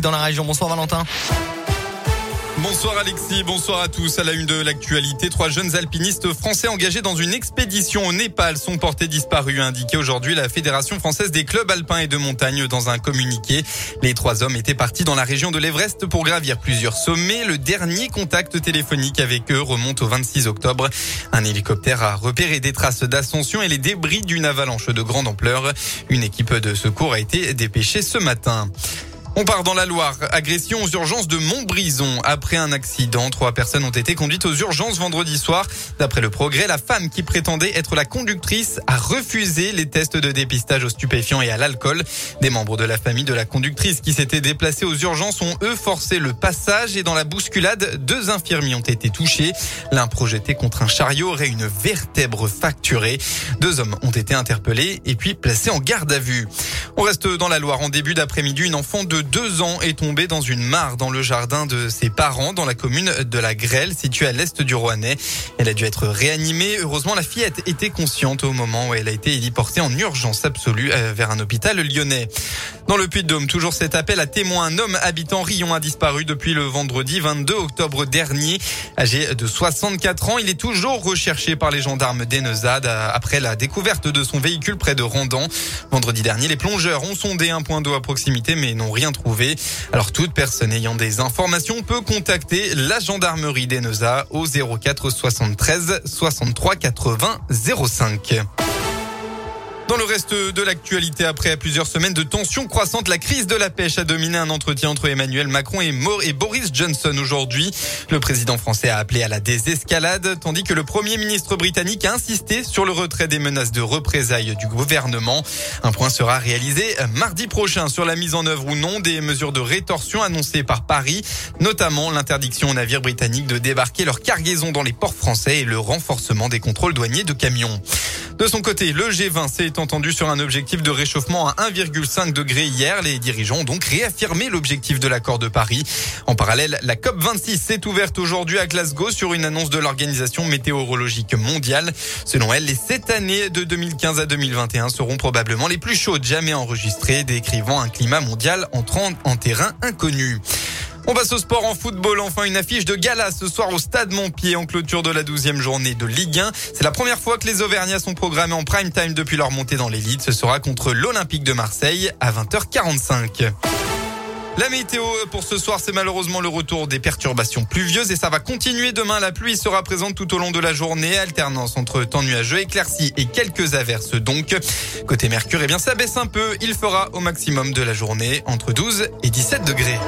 dans la région. Bonsoir Valentin. Bonsoir Alexis, bonsoir à tous. À la une de l'actualité, trois jeunes alpinistes français engagés dans une expédition au Népal sont portés disparus, a indiqué aujourd'hui la Fédération française des clubs alpins et de montagne dans un communiqué. Les trois hommes étaient partis dans la région de l'Everest pour gravir plusieurs sommets. Le dernier contact téléphonique avec eux remonte au 26 octobre. Un hélicoptère a repéré des traces d'ascension et les débris d'une avalanche de grande ampleur. Une équipe de secours a été dépêchée ce matin. On part dans la Loire. Agression aux urgences de Montbrison. Après un accident, trois personnes ont été conduites aux urgences vendredi soir. D'après le progrès, la femme qui prétendait être la conductrice a refusé les tests de dépistage aux stupéfiants et à l'alcool. Des membres de la famille de la conductrice qui s'étaient déplacés aux urgences ont eux forcé le passage et dans la bousculade, deux infirmiers ont été touchés. L'un projeté contre un chariot aurait une vertèbre facturée. Deux hommes ont été interpellés et puis placés en garde à vue. On reste dans la Loire. En début d'après-midi, une enfant de deux ans est tombée dans une mare dans le jardin de ses parents dans la commune de la Grêle, située à l'est du Rouennais. Elle a dû être réanimée. Heureusement, la fillette était consciente au moment où elle a été héliportée en urgence absolue euh, vers un hôpital lyonnais. Dans le Puy-de-Dôme, toujours cet appel à témoin. Un homme habitant Rion a disparu depuis le vendredi 22 octobre dernier. Âgé de 64 ans, il est toujours recherché par les gendarmes d'Enezade après la découverte de son véhicule près de Randan. Vendredi dernier, les plongeurs ont sondé un point d'eau à proximité mais n'ont rien trouvé. Alors toute personne ayant des informations peut contacter la gendarmerie d'Eneza au 04 73 63 80 05. Dans le reste de l'actualité, après plusieurs semaines de tensions croissantes, la crise de la pêche a dominé un entretien entre Emmanuel Macron et, Boris Johnson aujourd'hui. Le président français a appelé à la désescalade, tandis que le premier ministre britannique a insisté sur le retrait des menaces de représailles du gouvernement. Un point sera réalisé mardi prochain sur la mise en œuvre ou non des mesures de rétorsion annoncées par Paris, notamment l'interdiction aux navires britanniques de débarquer leurs cargaisons dans les ports français et le renforcement des contrôles douaniers de camions. De son côté, le G20 s'est entendu sur un objectif de réchauffement à 1,5 degré hier. Les dirigeants ont donc réaffirmé l'objectif de l'accord de Paris. En parallèle, la COP26 s'est ouverte aujourd'hui à Glasgow sur une annonce de l'Organisation météorologique mondiale. Selon elle, les sept années de 2015 à 2021 seront probablement les plus chaudes jamais enregistrées, décrivant un climat mondial entrant en terrain inconnu. On passe au sport en football. Enfin, une affiche de gala ce soir au Stade Montpied en clôture de la 12e journée de Ligue 1. C'est la première fois que les Auvergnats sont programmés en prime time depuis leur montée dans l'élite. Ce sera contre l'Olympique de Marseille à 20h45. La météo pour ce soir, c'est malheureusement le retour des perturbations pluvieuses et ça va continuer demain. La pluie sera présente tout au long de la journée, alternance entre temps nuageux, éclaircies et quelques averses donc. Côté Mercure, eh bien ça baisse un peu. Il fera au maximum de la journée entre 12 et 17 degrés.